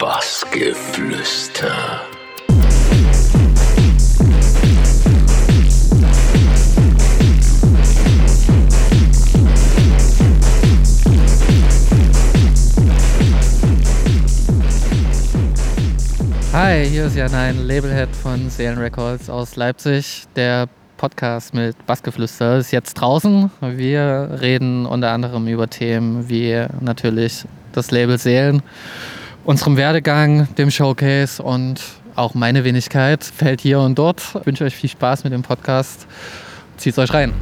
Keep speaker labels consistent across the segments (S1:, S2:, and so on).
S1: Bassgeflüster.
S2: Hi, hier ist Jan ein Labelhead von Seelen Records aus Leipzig. Der Podcast mit Bassgeflüster ist jetzt draußen. Wir reden unter anderem über Themen wie natürlich das Label Seelen, unserem Werdegang, dem Showcase und auch meine Wenigkeit fällt hier und dort. Ich wünsche euch viel Spaß mit dem Podcast. Zieht euch rein.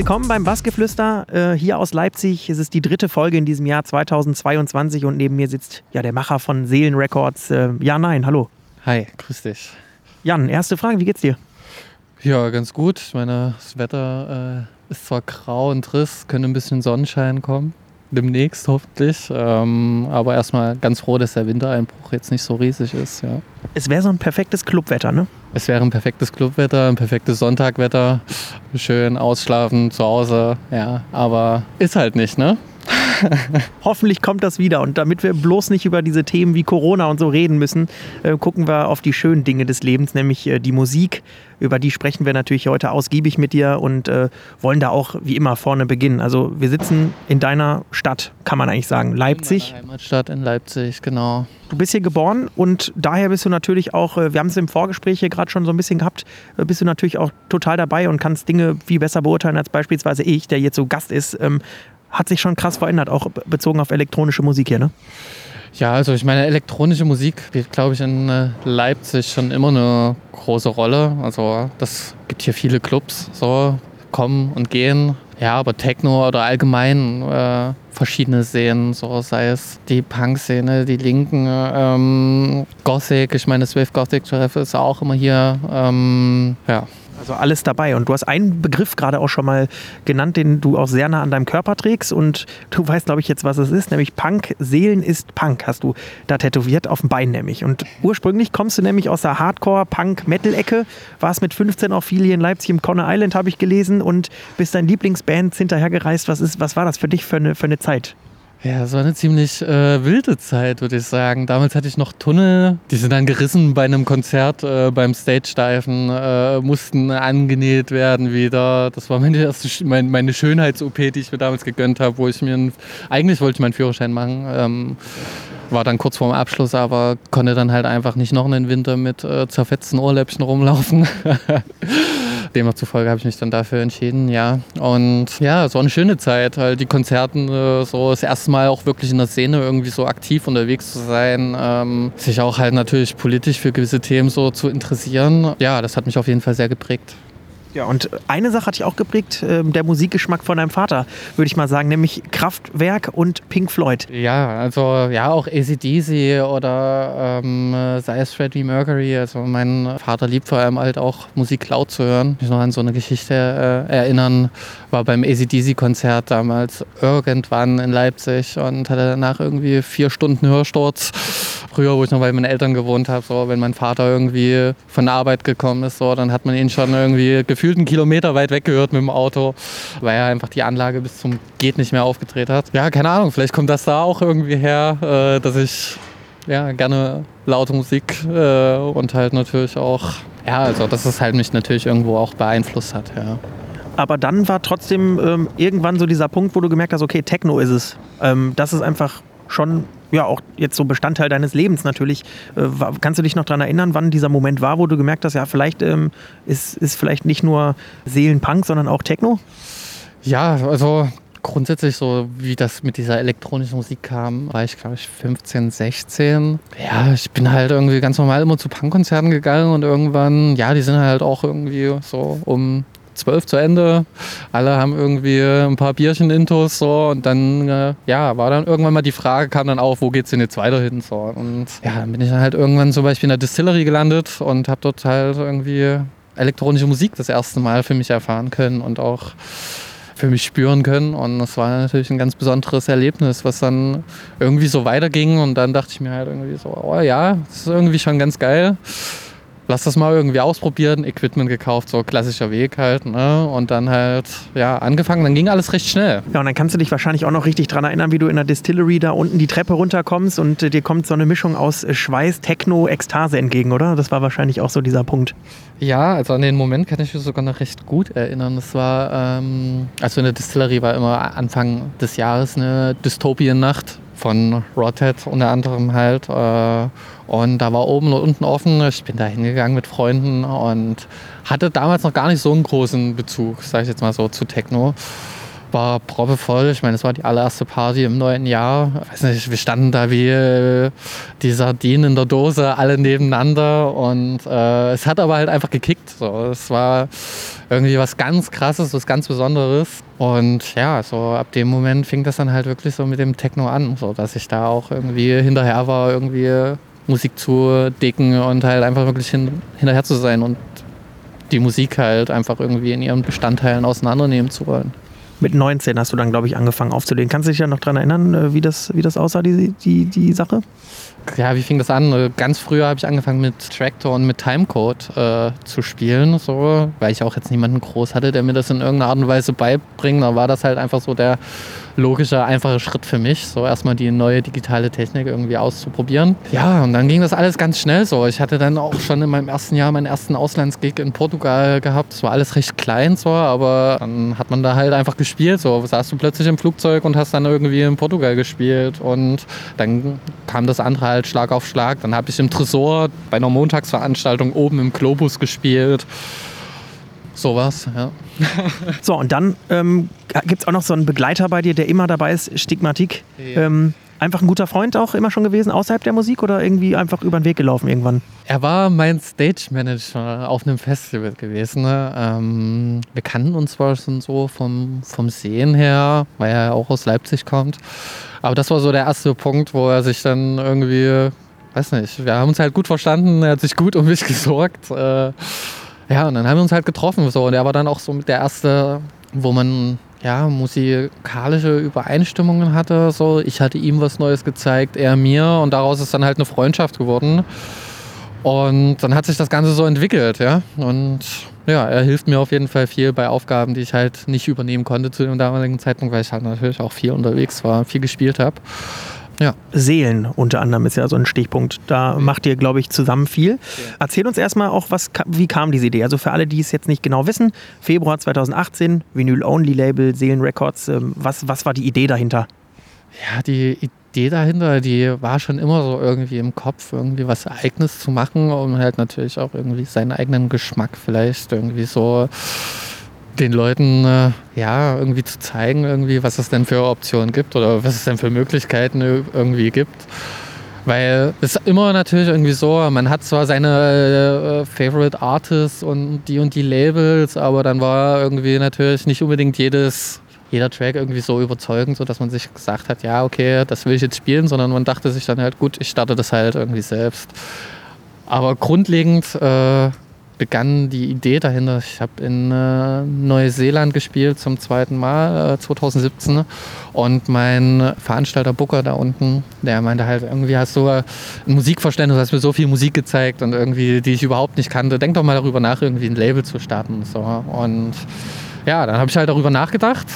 S3: Willkommen beim Bassgeflüster äh, hier aus Leipzig. Es ist die dritte Folge in diesem Jahr 2022 und neben mir sitzt ja der Macher von Seelen Records. Äh, ja, nein, hallo.
S2: Hi, grüß dich.
S3: Jan, erste Frage, wie geht's dir?
S2: Ja, ganz gut. Ich meine, das Wetter äh, ist zwar grau und triss, könnte ein bisschen Sonnenschein kommen. Demnächst hoffentlich. Ähm, aber erstmal ganz froh, dass der Wintereinbruch jetzt nicht so riesig ist. Ja.
S3: Es wäre so ein perfektes Clubwetter, ne?
S2: Es wäre ein perfektes Clubwetter, ein perfektes Sonntagwetter. Schön ausschlafen zu Hause. Ja, aber ist halt nicht, ne?
S3: Hoffentlich kommt das wieder. Und damit wir bloß nicht über diese Themen wie Corona und so reden müssen, äh, gucken wir auf die schönen Dinge des Lebens, nämlich äh, die Musik. Über die sprechen wir natürlich heute ausgiebig mit dir und äh, wollen da auch wie immer vorne beginnen. Also wir sitzen in deiner Stadt, kann man eigentlich sagen, Leipzig.
S2: In meiner Heimatstadt in Leipzig, genau.
S3: Du bist hier geboren und daher bist du natürlich auch, äh, wir haben es im Vorgespräch hier gerade schon so ein bisschen gehabt, äh, bist du natürlich auch total dabei und kannst Dinge viel besser beurteilen als beispielsweise ich, der jetzt so Gast ist. Ähm, hat sich schon krass verändert, auch bezogen auf elektronische Musik hier, ne?
S2: Ja, also ich meine, elektronische Musik spielt, glaube ich, in äh, Leipzig schon immer eine große Rolle. Also das gibt hier viele Clubs, so kommen und gehen. Ja, aber Techno oder allgemein äh, verschiedene Szenen, so sei es die Punk-Szene, die Linken, ähm, Gothic, ich meine, Swift Gothic Treff ist auch immer hier. Ähm, ja,
S3: also alles dabei. Und du hast einen Begriff gerade auch schon mal genannt, den du auch sehr nah an deinem Körper trägst. Und du weißt, glaube ich, jetzt, was es ist, nämlich Punk. Seelen ist Punk, hast du da tätowiert, auf dem Bein nämlich. Und ursprünglich kommst du nämlich aus der Hardcore-Punk-Metal-Ecke, warst mit 15 auch viel in Leipzig im Conner Island, habe ich gelesen, und bist deinen Lieblingsbands hinterhergereist. Was, ist, was war das für dich für eine, für eine Zeit?
S2: Ja, es war eine ziemlich äh, wilde Zeit, würde ich sagen. Damals hatte ich noch Tunnel, die sind dann gerissen bei einem Konzert, äh, beim Stage-Diven, äh, mussten angenäht werden wieder. Das war meine erste, mein, meine Schönheits-OP, die ich mir damals gegönnt habe, wo ich mir, einen, eigentlich wollte ich meinen Führerschein machen. Ähm, war dann kurz vorm Abschluss, aber konnte dann halt einfach nicht noch einen Winter mit äh, zerfetzten Ohrläppchen rumlaufen. Demzufolge habe ich mich dann dafür entschieden, ja. Und ja, es war eine schöne Zeit, halt die Konzerten, äh, so das erste Mal auch wirklich in der Szene irgendwie so aktiv unterwegs zu sein, ähm, sich auch halt natürlich politisch für gewisse Themen so zu interessieren. Ja, das hat mich auf jeden Fall sehr geprägt.
S3: Ja, und eine Sache hat dich auch geprägt, äh, der Musikgeschmack von deinem Vater, würde ich mal sagen, nämlich Kraftwerk und Pink Floyd.
S2: Ja, also ja, auch ACDC oder ähm, sei es Freddie Mercury. Also mein Vater liebt vor allem halt auch Musik laut zu hören. Ich noch an so eine Geschichte äh, erinnern, war beim ACDC-Konzert damals irgendwann in Leipzig und hatte danach irgendwie vier Stunden Hörsturz früher, wo ich noch bei meinen Eltern gewohnt habe, so, wenn mein Vater irgendwie von der Arbeit gekommen ist, so, dann hat man ihn schon irgendwie gefühlt einen Kilometer weit weggehört mit dem Auto, weil er einfach die Anlage bis zum Geht nicht mehr aufgedreht hat. Ja, keine Ahnung, vielleicht kommt das da auch irgendwie her, äh, dass ich ja, gerne laute Musik äh, und halt natürlich auch, ja, also dass es halt mich natürlich irgendwo auch beeinflusst hat, ja.
S3: Aber dann war trotzdem ähm, irgendwann so dieser Punkt, wo du gemerkt hast, okay, Techno ist es. Ähm, das ist einfach schon ja auch jetzt so Bestandteil deines Lebens natürlich. Äh, kannst du dich noch daran erinnern, wann dieser Moment war, wo du gemerkt hast, ja, vielleicht ähm, ist, ist vielleicht nicht nur Seelenpunk, sondern auch Techno?
S2: Ja, also grundsätzlich so, wie das mit dieser elektronischen Musik kam, war ich, glaube ich, 15, 16. Ja, ich bin halt irgendwie ganz normal immer zu Punkkonzerten gegangen und irgendwann, ja, die sind halt auch irgendwie so um zwölf zu Ende. Alle haben irgendwie ein paar Bierchen intos so und dann äh, ja war dann irgendwann mal die Frage kam dann auf, wo geht's denn jetzt weiter hin so und ja dann bin ich dann halt irgendwann zum Beispiel in der Distillery gelandet und habe dort halt irgendwie elektronische Musik das erste Mal für mich erfahren können und auch für mich spüren können. Und das war natürlich ein ganz besonderes Erlebnis, was dann irgendwie so weiterging. Und dann dachte ich mir halt irgendwie so, oh ja, das ist irgendwie schon ganz geil lass das mal irgendwie ausprobieren, Equipment gekauft, so klassischer Weg halt. Ne? Und dann halt, ja, angefangen, dann ging alles recht schnell.
S3: Ja, und dann kannst du dich wahrscheinlich auch noch richtig daran erinnern, wie du in der Distillery da unten die Treppe runterkommst und äh, dir kommt so eine Mischung aus äh, Schweiß, Techno, Ekstase entgegen, oder? Das war wahrscheinlich auch so dieser Punkt.
S2: Ja, also an den Moment kann ich mich sogar noch recht gut erinnern. Das war, ähm, also in der Distillery war immer Anfang des Jahres eine Dystopiennacht von Rothead unter anderem halt. Äh, und da war oben und unten offen. Ich bin da hingegangen mit Freunden und hatte damals noch gar nicht so einen großen Bezug, sage ich jetzt mal so, zu Techno war proppevoll. Ich meine, es war die allererste Party im neuen Jahr. Ich weiß nicht, wir standen da wie äh, die Sardinen in der Dose, alle nebeneinander. Und äh, es hat aber halt einfach gekickt. So. Es war irgendwie was ganz Krasses, was ganz Besonderes. Und ja, so ab dem Moment fing das dann halt wirklich so mit dem Techno an, so dass ich da auch irgendwie hinterher war, irgendwie Musik zu dicken und halt einfach wirklich hin, hinterher zu sein und die Musik halt einfach irgendwie in ihren Bestandteilen auseinandernehmen zu wollen.
S3: Mit 19 hast du dann, glaube ich, angefangen aufzulegen. Kannst du dich ja noch daran erinnern, äh, wie das, wie das aussah, die, die, die Sache?
S2: Ja, wie fing das an? Ganz früher habe ich angefangen mit Tractor und mit Timecode äh, zu spielen, so, weil ich auch jetzt niemanden groß hatte, der mir das in irgendeiner Art und Weise beibringt. Da war das halt einfach so der logischer, einfacher Schritt für mich, so erstmal die neue digitale Technik irgendwie auszuprobieren. Ja, und dann ging das alles ganz schnell so. Ich hatte dann auch schon in meinem ersten Jahr meinen ersten Auslandsgig in Portugal gehabt. Es war alles recht klein so, aber dann hat man da halt einfach gespielt. So saß du plötzlich im Flugzeug und hast dann irgendwie in Portugal gespielt und dann kam das andere halt Schlag auf Schlag. Dann habe ich im Tresor bei einer Montagsveranstaltung oben im Globus gespielt. Sowas, ja.
S3: so, und dann ähm, gibt es auch noch so einen Begleiter bei dir, der immer dabei ist, Stigmatik. Ja. Ähm, einfach ein guter Freund auch immer schon gewesen, außerhalb der Musik oder irgendwie einfach über den Weg gelaufen irgendwann?
S2: Er war mein Stage Manager auf einem Festival gewesen. Ne? Ähm, wir kannten uns zwar schon so vom, vom Sehen her, weil er auch aus Leipzig kommt. Aber das war so der erste Punkt, wo er sich dann irgendwie, weiß nicht, wir haben uns halt gut verstanden, er hat sich gut um mich gesorgt. Äh, ja, und dann haben wir uns halt getroffen. So. Und er war dann auch so mit der erste, wo man ja, musikalische Übereinstimmungen hatte. So. Ich hatte ihm was Neues gezeigt, er mir. Und daraus ist dann halt eine Freundschaft geworden. Und dann hat sich das Ganze so entwickelt, ja. Und ja, er hilft mir auf jeden Fall viel bei Aufgaben, die ich halt nicht übernehmen konnte zu dem damaligen Zeitpunkt, weil ich halt natürlich auch viel unterwegs war, viel gespielt habe.
S3: Ja. Seelen unter anderem ist ja so ein Stichpunkt. Da macht ihr, glaube ich, zusammen viel. Ja. Erzähl uns erstmal auch, was, wie kam diese Idee? Also für alle, die es jetzt nicht genau wissen, Februar 2018, Vinyl-Only-Label, Seelen Records. Ähm, was, was war die Idee dahinter?
S2: Ja, die Idee dahinter, die war schon immer so irgendwie im Kopf, irgendwie was Eigenes zu machen, um halt natürlich auch irgendwie seinen eigenen Geschmack vielleicht irgendwie so den Leuten äh, ja irgendwie zu zeigen, irgendwie, was es denn für Optionen gibt oder was es denn für Möglichkeiten irgendwie gibt. Weil es ist immer natürlich irgendwie so, man hat zwar seine äh, Favorite Artists und die und die Labels, aber dann war irgendwie natürlich nicht unbedingt jedes, jeder Track irgendwie so überzeugend, so dass man sich gesagt hat, ja, okay, das will ich jetzt spielen, sondern man dachte sich dann halt, gut, ich starte das halt irgendwie selbst. Aber grundlegend äh, begann die Idee dahinter. Ich habe in äh, Neuseeland gespielt zum zweiten Mal, äh, 2017. Und mein Veranstalter Booker da unten, der meinte halt, irgendwie hast du ein Musikverständnis, hast mir so viel Musik gezeigt und irgendwie, die ich überhaupt nicht kannte. Denk doch mal darüber nach, irgendwie ein Label zu starten. So. und ja, dann habe ich halt darüber nachgedacht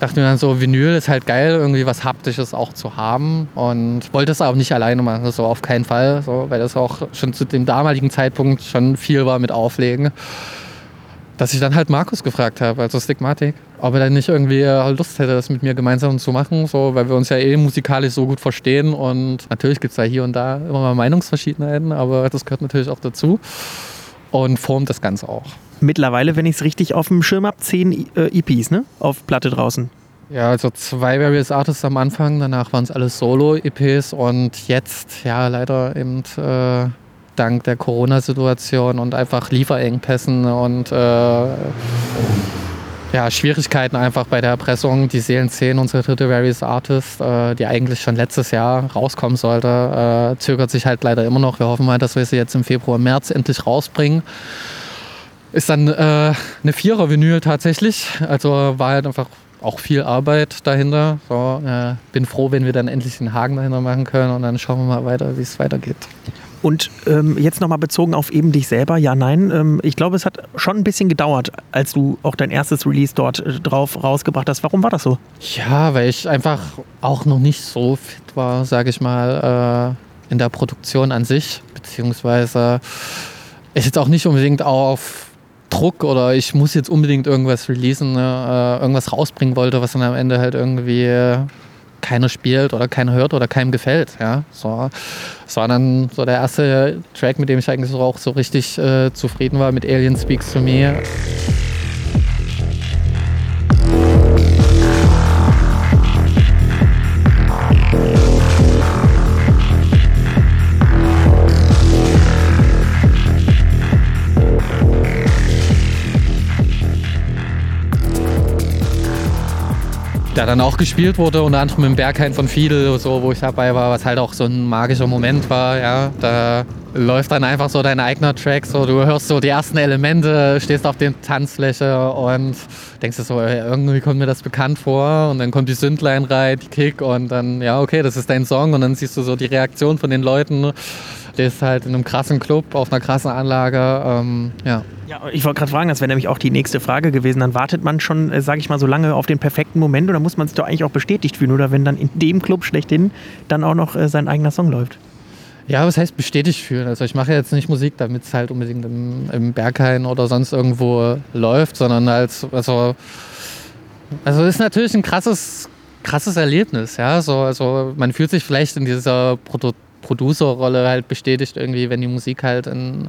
S2: dachte mir dann so, Vinyl ist halt geil, irgendwie was Haptisches auch zu haben und wollte es auch nicht alleine machen, so auf keinen Fall, so, weil das auch schon zu dem damaligen Zeitpunkt schon viel war mit Auflegen. Dass ich dann halt Markus gefragt habe, also Stigmatic, ob er dann nicht irgendwie Lust hätte, das mit mir gemeinsam zu machen, so, weil wir uns ja eh musikalisch so gut verstehen und natürlich gibt es da hier und da immer mal Meinungsverschiedenheiten, aber das gehört natürlich auch dazu und formt das Ganze auch
S3: mittlerweile, wenn ich es richtig auf dem Schirm habe, zehn äh, EPs, ne? Auf Platte draußen.
S2: Ja, also zwei Various Artists am Anfang, danach waren es alles Solo-EPs und jetzt, ja, leider eben äh, dank der Corona-Situation und einfach Lieferengpässen und äh, ja, Schwierigkeiten einfach bei der Erpressung. Die Seelen 10, unsere dritte Various Artist, äh, die eigentlich schon letztes Jahr rauskommen sollte, äh, zögert sich halt leider immer noch. Wir hoffen mal, dass wir sie jetzt im Februar, März endlich rausbringen. ist dann äh, eine Vierer-Vinyl tatsächlich. Also war halt einfach auch viel Arbeit dahinter. So, äh, bin froh, wenn wir dann endlich den Haken dahinter machen können und dann schauen wir mal weiter, wie es weitergeht.
S3: Und ähm, jetzt nochmal bezogen auf eben dich selber, ja, nein. Ähm, ich glaube, es hat schon ein bisschen gedauert, als du auch dein erstes Release dort äh, drauf rausgebracht hast. Warum war das so?
S2: Ja, weil ich einfach auch noch nicht so fit war, sage ich mal, äh, in der Produktion an sich. Beziehungsweise ich jetzt auch nicht unbedingt auf Druck oder ich muss jetzt unbedingt irgendwas releasen, ne, äh, irgendwas rausbringen wollte, was dann am Ende halt irgendwie keiner spielt oder keiner hört oder keinem gefällt. Ja? So, das war dann so der erste Track, mit dem ich eigentlich auch so richtig äh, zufrieden war, mit Alien Speaks to Me. Der dann auch gespielt wurde, unter anderem im Berghain von Fiedel, so, wo ich dabei war, was halt auch so ein magischer Moment war. Ja. Da läuft dann einfach so dein eigener Track, so, du hörst so die ersten Elemente, stehst auf der Tanzfläche und denkst dir so, irgendwie kommt mir das bekannt vor und dann kommt die Sündlein rein, die Kick und dann, ja, okay, das ist dein Song und dann siehst du so die Reaktion von den Leuten stehst halt in einem krassen Club auf einer krassen Anlage. Ähm, ja.
S3: ja, ich wollte gerade fragen, das wäre nämlich auch die nächste Frage gewesen. Dann wartet man schon, äh, sage ich mal, so lange auf den perfekten Moment oder muss man sich doch eigentlich auch bestätigt fühlen? Oder wenn dann in dem Club schlechthin dann auch noch äh, sein eigener Song läuft?
S2: Ja, was heißt bestätigt fühlen? Also ich mache jetzt nicht Musik, damit es halt unbedingt im, im Berghain oder sonst irgendwo läuft, sondern als, also, also ist natürlich ein krasses, krasses Erlebnis, ja. So, also man fühlt sich vielleicht in dieser Prototyp Producer-Rolle halt bestätigt, irgendwie, wenn die Musik halt in,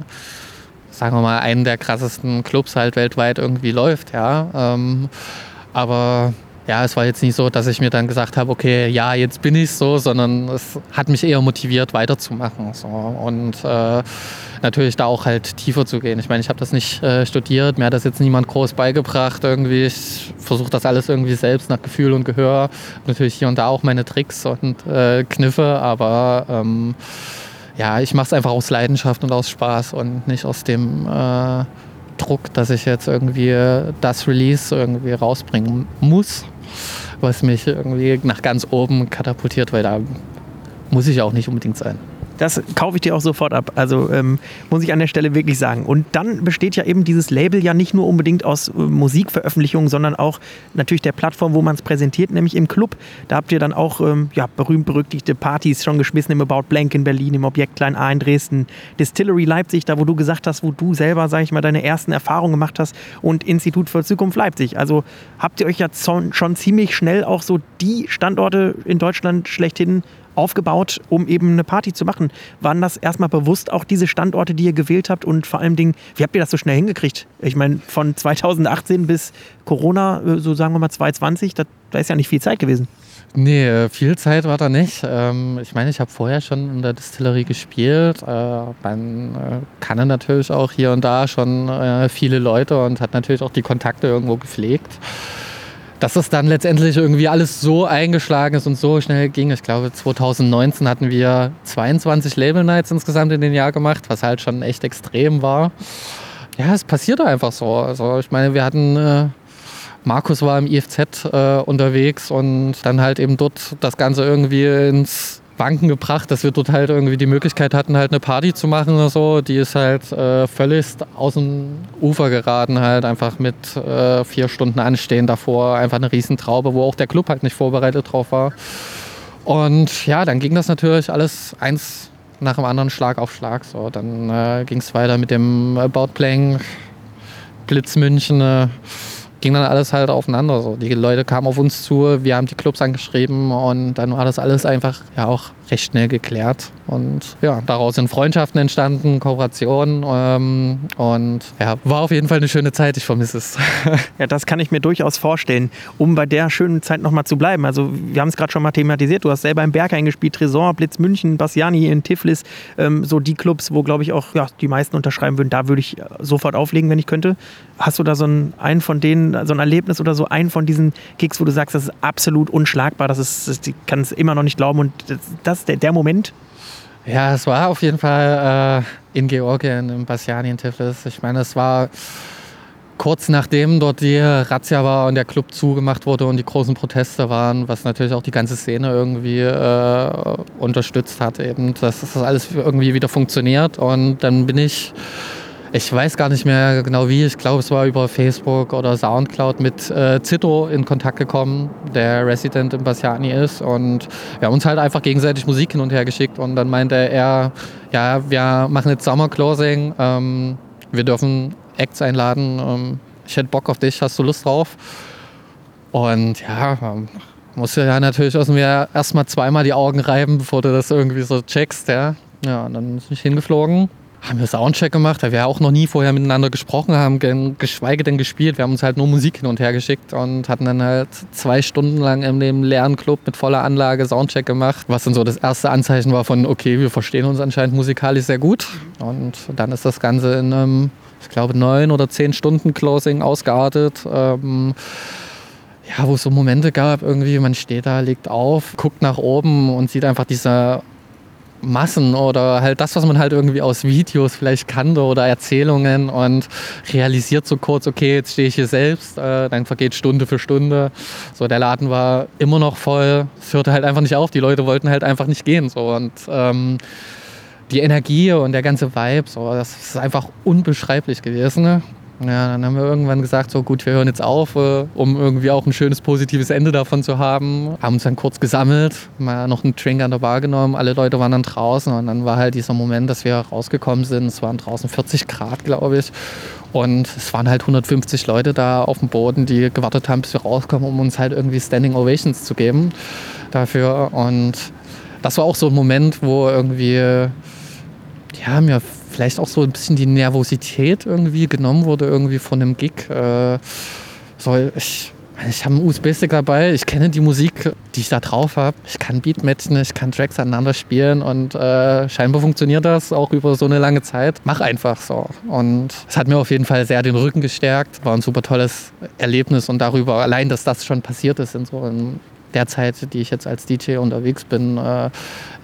S2: sagen wir mal, einen der krassesten Clubs halt weltweit irgendwie läuft, ja. Ähm, aber ja, es war jetzt nicht so, dass ich mir dann gesagt habe, okay, ja, jetzt bin ich so, sondern es hat mich eher motiviert, weiterzumachen. So. Und äh, natürlich da auch halt tiefer zu gehen. Ich meine, ich habe das nicht äh, studiert, mir hat das jetzt niemand groß beigebracht. Irgendwie, ich versuche das alles irgendwie selbst nach Gefühl und Gehör. Natürlich hier und da auch meine Tricks und äh, Kniffe, aber ähm, ja, ich mache es einfach aus Leidenschaft und aus Spaß und nicht aus dem äh, Druck, dass ich jetzt irgendwie das Release irgendwie rausbringen muss was mich irgendwie nach ganz oben katapultiert, weil da muss ich auch nicht unbedingt sein.
S3: Das kaufe ich dir auch sofort ab. Also ähm, muss ich an der Stelle wirklich sagen. Und dann besteht ja eben dieses Label ja nicht nur unbedingt aus äh, Musikveröffentlichungen, sondern auch natürlich der Plattform, wo man es präsentiert, nämlich im Club. Da habt ihr dann auch ähm, ja, berühmt-berüchtigte Partys schon geschmissen im About Blank in Berlin, im Objekt Klein A in Dresden, Distillery Leipzig, da wo du gesagt hast, wo du selber, sag ich mal, deine ersten Erfahrungen gemacht hast und Institut für Zukunft Leipzig. Also habt ihr euch ja schon ziemlich schnell auch so die Standorte in Deutschland schlechthin aufgebaut, um eben eine Party zu machen. Waren das erstmal bewusst auch diese Standorte, die ihr gewählt habt und vor allem Dingen, wie habt ihr das so schnell hingekriegt? Ich meine, von 2018 bis Corona, äh, so sagen wir mal 2020, da, da ist ja nicht viel Zeit gewesen.
S2: Nee, äh, viel Zeit war da nicht. Ähm, ich meine, ich habe vorher schon in der Distillerie gespielt. Äh, man kannte natürlich auch hier und da schon viele Leute und hat natürlich auch die Kontakte irgendwo gepflegt dass es dann letztendlich irgendwie alles so eingeschlagen ist und so schnell ging. Ich glaube, 2019 hatten wir 22 Label Nights insgesamt in den Jahr gemacht, was halt schon echt extrem war. Ja, es passierte einfach so. Also ich meine, wir hatten äh, Markus war im IFZ äh, unterwegs und dann halt eben dort das Ganze irgendwie ins Banken gebracht, dass wir dort halt irgendwie die Möglichkeit hatten, halt eine Party zu machen oder so. Die ist halt äh, völlig aus dem Ufer geraten, halt einfach mit äh, vier Stunden Anstehen davor. Einfach eine Riesentraube, wo auch der Club halt nicht vorbereitet drauf war. Und ja, dann ging das natürlich alles eins nach dem anderen Schlag auf Schlag. So, dann äh, ging es weiter mit dem About Playing, Blitz München äh, ging dann alles halt aufeinander. So. Die Leute kamen auf uns zu, wir haben die Clubs angeschrieben und dann war das alles einfach ja auch recht schnell geklärt. Und ja, daraus sind Freundschaften entstanden, Kooperationen ähm, und ja, war auf jeden Fall eine schöne Zeit. Ich vermisse es.
S3: ja, das kann ich mir durchaus vorstellen. Um bei der schönen Zeit nochmal zu bleiben. Also wir haben es gerade schon mal thematisiert. Du hast selber im Berg eingespielt, Tresor, Blitz München, Bassiani in Tiflis. Ähm, so die Clubs, wo glaube ich auch ja, die meisten unterschreiben würden. Da würde ich sofort auflegen, wenn ich könnte. Hast du da so einen, einen von denen, so ein Erlebnis oder so einen von diesen Gigs, wo du sagst, das ist absolut unschlagbar, das ist, das, ich kann es immer noch nicht glauben und das, das der, der Moment?
S2: Ja, es war auf jeden Fall äh, in Georgien, im Bassiani in Tiflis. Ich meine, es war kurz nachdem dort die Razzia war und der Club zugemacht wurde und die großen Proteste waren, was natürlich auch die ganze Szene irgendwie äh, unterstützt hat, eben, dass das alles irgendwie wieder funktioniert. Und dann bin ich ich weiß gar nicht mehr genau wie, ich glaube es war über Facebook oder Soundcloud mit äh, Zito in Kontakt gekommen, der Resident in Bassiani ist. Und wir haben uns halt einfach gegenseitig Musik hin und her geschickt. Und dann meinte er, ja, wir machen jetzt Summer Closing, ähm, wir dürfen Acts einladen, ähm, ich hätte Bock auf dich, hast du Lust drauf? Und ja, ähm, musste ja natürlich erstmal zweimal die Augen reiben, bevor du das irgendwie so checkst, ja. Ja, und dann bin ich hingeflogen haben wir Soundcheck gemacht, weil wir auch noch nie vorher miteinander gesprochen haben, geschweige denn gespielt. Wir haben uns halt nur Musik hin und her geschickt und hatten dann halt zwei Stunden lang in dem leeren Club mit voller Anlage Soundcheck gemacht, was dann so das erste Anzeichen war von, okay, wir verstehen uns anscheinend musikalisch sehr gut. Und dann ist das Ganze in einem, ich glaube, neun oder zehn Stunden Closing ausgeartet. Ähm, ja, wo es so Momente gab, irgendwie, man steht da, legt auf, guckt nach oben und sieht einfach diese Massen oder halt das, was man halt irgendwie aus Videos vielleicht kannte oder Erzählungen und realisiert so kurz, okay, jetzt stehe ich hier selbst, äh, dann vergeht Stunde für Stunde. So, der Laden war immer noch voll, es hörte halt einfach nicht auf, die Leute wollten halt einfach nicht gehen. So und ähm, die Energie und der ganze Vibe, so, das ist einfach unbeschreiblich gewesen. Ne? Ja, dann haben wir irgendwann gesagt, so gut, wir hören jetzt auf, äh, um irgendwie auch ein schönes positives Ende davon zu haben. Haben uns dann kurz gesammelt, mal noch einen Drink an der Bar genommen, alle Leute waren dann draußen und dann war halt dieser Moment, dass wir rausgekommen sind. Es waren draußen 40 Grad, glaube ich. Und es waren halt 150 Leute da auf dem Boden, die gewartet haben, bis wir rauskommen, um uns halt irgendwie Standing Ovations zu geben dafür. Und das war auch so ein Moment, wo irgendwie, ja, mir vielleicht auch so ein bisschen die Nervosität irgendwie genommen wurde, irgendwie von dem Gig. Äh, so, ich ich habe einen USB-Stick dabei, ich kenne die Musik, die ich da drauf habe. Ich kann Beatmatchen, ich kann Tracks aneinander spielen und äh, scheinbar funktioniert das auch über so eine lange Zeit. Mach einfach so. Und es hat mir auf jeden Fall sehr den Rücken gestärkt. War ein super tolles Erlebnis und darüber, allein, dass das schon passiert ist in so in der Zeit, die ich jetzt als DJ unterwegs bin, äh,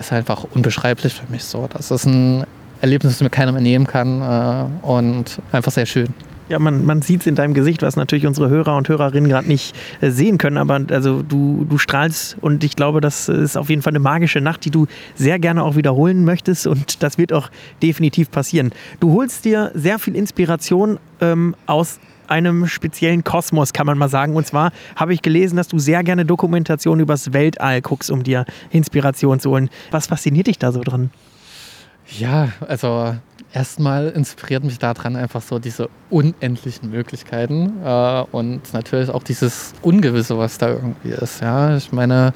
S2: ist einfach unbeschreiblich für mich so. Das ist ein Erlebnis, das mir keiner mehr nehmen kann äh, und einfach sehr schön.
S3: Ja, man, man sieht es in deinem Gesicht, was natürlich unsere Hörer und Hörerinnen gerade nicht äh, sehen können, aber also du, du strahlst und ich glaube, das ist auf jeden Fall eine magische Nacht, die du sehr gerne auch wiederholen möchtest und das wird auch definitiv passieren. Du holst dir sehr viel Inspiration ähm, aus einem speziellen Kosmos, kann man mal sagen. Und zwar habe ich gelesen, dass du sehr gerne Dokumentationen übers Weltall guckst, um dir Inspiration zu holen. Was fasziniert dich da so dran?
S2: Ja, also erstmal inspiriert mich daran einfach so diese unendlichen Möglichkeiten äh, und natürlich auch dieses Ungewisse, was da irgendwie ist. Ja, ich meine,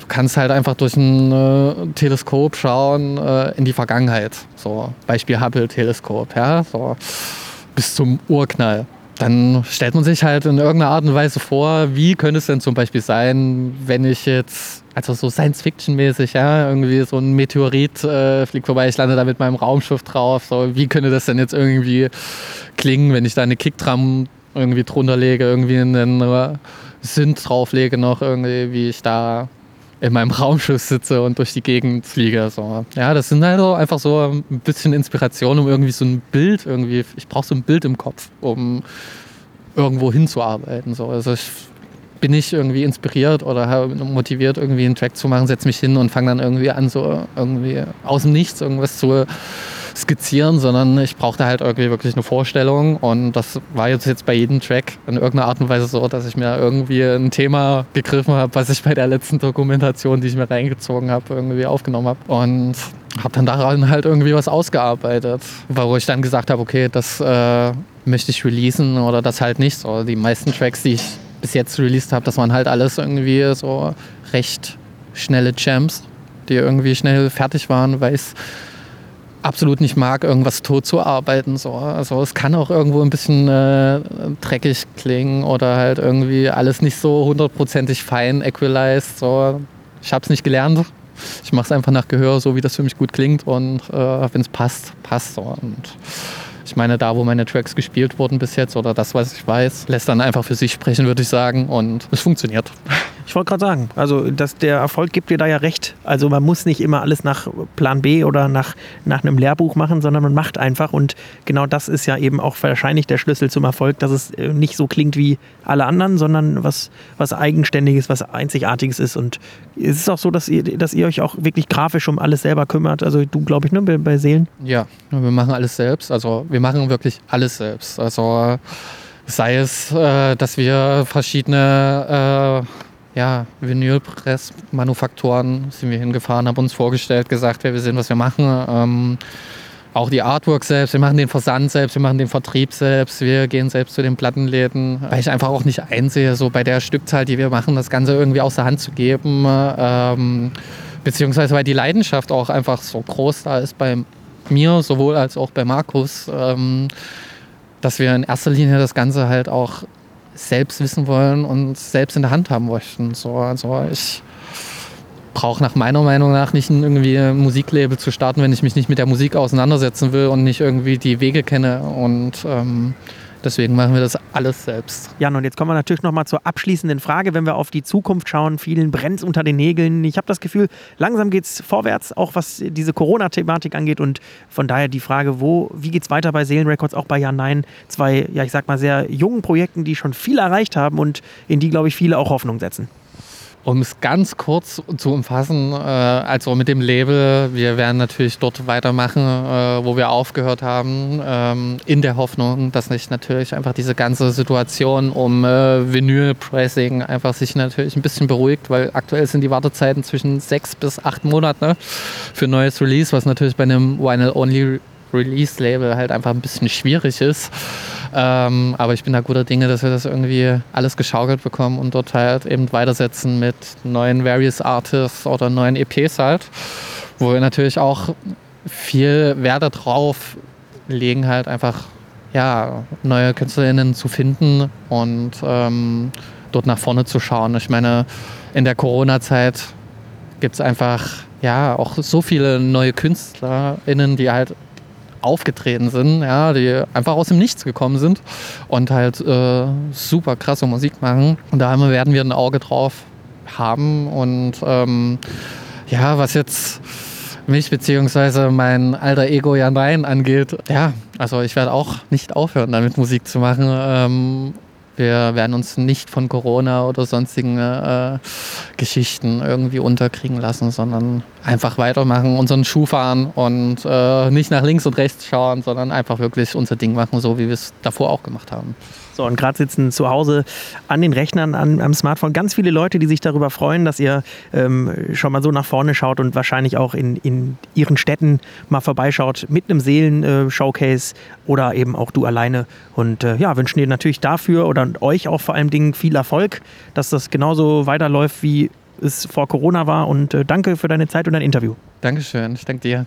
S2: du kannst halt einfach durch ein äh, Teleskop schauen äh, in die Vergangenheit. So Beispiel Hubble-Teleskop, ja, so bis zum Urknall dann stellt man sich halt in irgendeiner Art und Weise vor, wie könnte es denn zum Beispiel sein, wenn ich jetzt, also so Science-Fiction-mäßig, ja, irgendwie so ein Meteorit äh, fliegt vorbei, ich lande da mit meinem Raumschiff drauf, so, wie könnte das denn jetzt irgendwie klingen, wenn ich da eine Kickdrum irgendwie drunter lege, irgendwie einen äh, Synth drauflege noch irgendwie, wie ich da in meinem Raumschiff sitze und durch die Gegend fliege. So. Ja, das sind halt einfach so ein bisschen Inspiration, um irgendwie so ein Bild irgendwie, ich brauche so ein Bild im Kopf, um irgendwo hinzuarbeiten. So. Also ich bin nicht irgendwie inspiriert oder motiviert, irgendwie einen Track zu machen, setze mich hin und fange dann irgendwie an, so irgendwie aus dem Nichts irgendwas zu skizzieren, sondern ich brauchte halt irgendwie wirklich eine Vorstellung und das war jetzt, jetzt bei jedem Track in irgendeiner Art und Weise so, dass ich mir irgendwie ein Thema gegriffen habe, was ich bei der letzten Dokumentation, die ich mir reingezogen habe, irgendwie aufgenommen habe und habe dann daran halt irgendwie was ausgearbeitet, wo ich dann gesagt habe, okay, das äh, möchte ich releasen oder das halt nicht. So, die meisten Tracks, die ich bis jetzt released habe, das waren halt alles irgendwie so recht schnelle Jams, die irgendwie schnell fertig waren, weil es absolut nicht mag, irgendwas tot zu arbeiten. So. Also es kann auch irgendwo ein bisschen äh, dreckig klingen oder halt irgendwie alles nicht so hundertprozentig fein equalized. So. Ich habe es nicht gelernt. Ich mache es einfach nach Gehör, so wie das für mich gut klingt und äh, wenn es passt, passt. Und ich meine, da, wo meine Tracks gespielt wurden bis jetzt oder das, was ich weiß, lässt dann einfach für sich sprechen, würde ich sagen. Und es funktioniert.
S3: Ich wollte gerade sagen, also dass der Erfolg gibt dir da ja recht. Also man muss nicht immer alles nach Plan B oder nach, nach einem Lehrbuch machen, sondern man macht einfach. Und genau das ist ja eben auch wahrscheinlich der Schlüssel zum Erfolg, dass es äh, nicht so klingt wie alle anderen, sondern was, was Eigenständiges, was Einzigartiges ist. Und es ist auch so, dass ihr, dass ihr euch auch wirklich grafisch um alles selber kümmert. Also du, glaube ich, ne, bei, bei Seelen.
S2: Ja, wir machen alles selbst. Also wir machen wirklich alles selbst. Also sei es, äh, dass wir verschiedene äh, ja, Vinylpress-Manufaktoren sind wir hingefahren, haben uns vorgestellt, gesagt, wer wir sind, was wir machen. Ähm, auch die Artwork selbst, wir machen den Versand selbst, wir machen den Vertrieb selbst, wir gehen selbst zu den Plattenläden, weil ich einfach auch nicht einsehe, so bei der Stückzahl, die wir machen, das Ganze irgendwie aus der Hand zu geben. Ähm, beziehungsweise weil die Leidenschaft auch einfach so groß da ist bei mir, sowohl als auch bei Markus, ähm, dass wir in erster Linie das Ganze halt auch selbst wissen wollen und selbst in der Hand haben möchten. So, also ich brauche nach meiner Meinung nach nicht irgendwie ein Musiklabel zu starten, wenn ich mich nicht mit der Musik auseinandersetzen will und nicht irgendwie die Wege kenne. Und ähm, Deswegen machen wir das alles selbst.
S3: Jan, und jetzt kommen wir natürlich noch mal zur abschließenden Frage, wenn wir auf die Zukunft schauen. Vielen brennt unter den Nägeln. Ich habe das Gefühl, langsam geht es vorwärts, auch was diese Corona-Thematik angeht. Und von daher die Frage, wo, wie geht es weiter bei Seelenrecords, auch bei Jan Nein? Zwei, ja, ich sag mal, sehr jungen Projekten, die schon viel erreicht haben und in die, glaube ich, viele auch Hoffnung setzen.
S2: Um es ganz kurz zu umfassen, äh, also mit dem Label, wir werden natürlich dort weitermachen, äh, wo wir aufgehört haben, ähm, in der Hoffnung, dass sich natürlich einfach diese ganze Situation um äh, Vinyl-Pricing einfach sich natürlich ein bisschen beruhigt, weil aktuell sind die Wartezeiten zwischen sechs bis acht Monate für ein neues Release, was natürlich bei einem Vinyl-Only Release-Label halt einfach ein bisschen schwierig ist. Ähm, aber ich bin da guter Dinge, dass wir das irgendwie alles geschaukelt bekommen und dort halt eben weitersetzen mit neuen Various Artists oder neuen EPs halt, wo wir natürlich auch viel Wert darauf legen, halt einfach ja, neue KünstlerInnen zu finden und ähm, dort nach vorne zu schauen. Ich meine, in der Corona-Zeit gibt es einfach ja auch so viele neue KünstlerInnen, die halt aufgetreten sind, ja, die einfach aus dem Nichts gekommen sind und halt äh, super krasse Musik machen. Und da werden wir ein Auge drauf haben. Und ähm, ja, was jetzt mich beziehungsweise mein alter Ego ja nein angeht, ja, also ich werde auch nicht aufhören, damit Musik zu machen. Ähm, wir werden uns nicht von Corona oder sonstigen äh, Geschichten irgendwie unterkriegen lassen, sondern einfach weitermachen, unseren Schuh fahren und äh, nicht nach links und rechts schauen, sondern einfach wirklich unser Ding machen, so wie wir es davor auch gemacht haben.
S3: So, und gerade sitzen zu Hause an den Rechnern, an, am Smartphone ganz viele Leute, die sich darüber freuen, dass ihr ähm, schon mal so nach vorne schaut und wahrscheinlich auch in, in ihren Städten mal vorbeischaut mit einem Seelen-Showcase oder eben auch du alleine. Und äh, ja, wünschen dir natürlich dafür oder euch auch vor allem Dingen viel Erfolg, dass das genauso weiterläuft, wie es vor Corona war. Und äh, danke für deine Zeit und dein Interview.
S2: Dankeschön, ich danke dir.